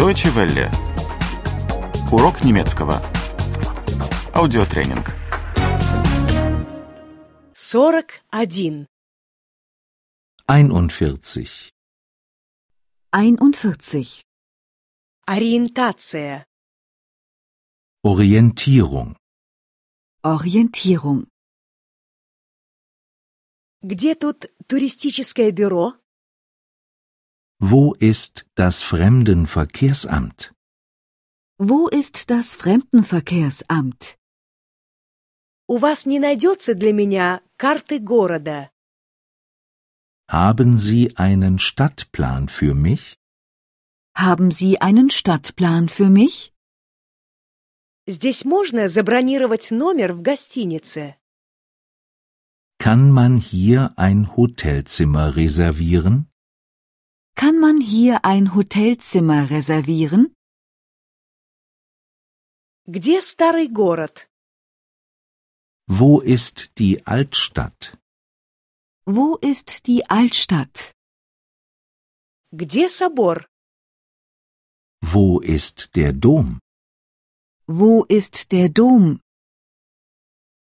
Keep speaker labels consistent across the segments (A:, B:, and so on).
A: Deutsche Welle. Урок немецкого. Аудиотренинг.
B: 41.
C: 41.
D: 41.
B: Ориентация.
C: Orientierung.
D: Orientierung.
B: Где тут туристическое бюро?
C: Wo ist das Fremdenverkehrsamt?
D: Wo ist das Fremdenverkehrsamt?
B: У вас не найдется для меня карты города?
C: Haben Sie einen Stadtplan für mich?
D: Haben Sie einen Stadtplan für mich?
B: Здесь можно забронировать номер в гостинице?
C: Kann man hier ein Hotelzimmer reservieren?
D: Kann man hier ein Hotelzimmer reservieren?
B: Где старый город?
C: Wo ist die Altstadt?
D: Wo ist die Altstadt?
B: Где собор?
C: Wo ist der Dom?
D: Wo ist der Dom?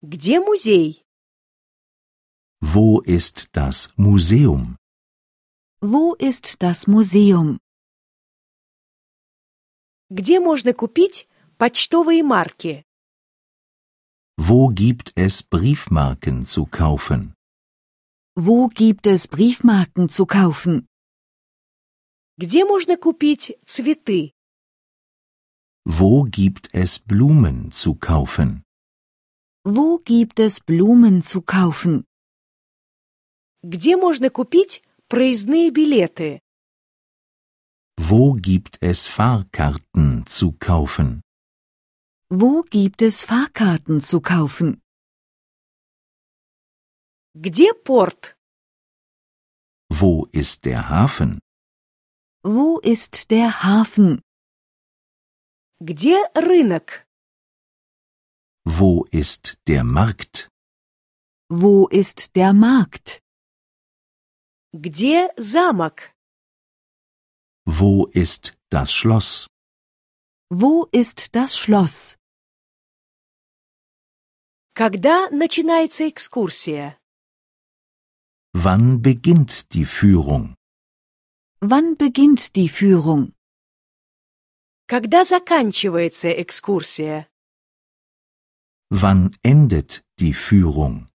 B: Где музей?
C: Wo ist das Museum?
D: Wo ist das Museum?
B: Где можно купить почтовые марки?
C: Wo gibt es Briefmarken zu kaufen?
D: Wo gibt es Briefmarken zu kaufen?
B: Где можно купить цветы?
C: Wo gibt es Blumen zu kaufen?
D: Wo gibt es Blumen zu kaufen?
B: Где можно купить проездные билеты?
C: Wo gibt es Fahrkarten zu kaufen?
D: Wo gibt es Fahrkarten zu kaufen?
B: Где порт?
C: Wo ist der Hafen?
D: Wo ist der Hafen?
B: Где рынок?
C: Wo ist der Markt?
D: Wo ist der Markt?
B: Где замок?
C: Wo ist das Schloss?
D: Wo ist das Schloss?
B: Когда начинается экскурсия?
C: Wann beginnt die Führung?
D: Wann beginnt die Führung?
B: Когда заканчивается экскурсия?
C: Wann endet die Führung?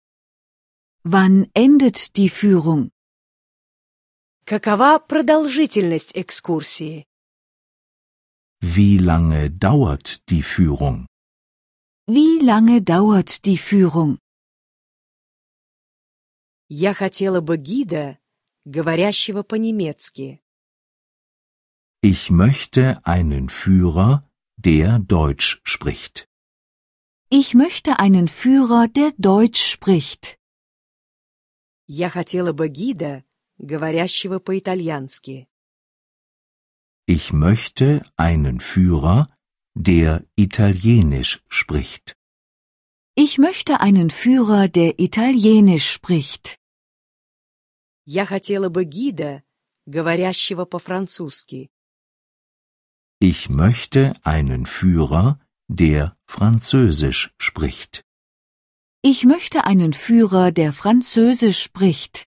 D: Wann endet die Führung?
B: Какова продолжительность экскурсии?
C: Wie lange dauert die Führung?
D: Wie lange dauert die Führung?
B: Я хотела бы гида, говорящего по-немецки.
C: Ich möchte einen Führer, der Deutsch spricht.
D: Ich möchte einen Führer, der Deutsch spricht.
B: Я хотела бы гида, говорящего по-итальянски.
C: Ich möchte einen Führer, der Italienisch spricht.
D: Ich möchte einen Führer, der Italienisch spricht.
B: Я хотела бы гида, говорящего по-французски.
C: Ich möchte einen Führer, der Französisch spricht.
D: Ich möchte einen Führer, der Französisch spricht.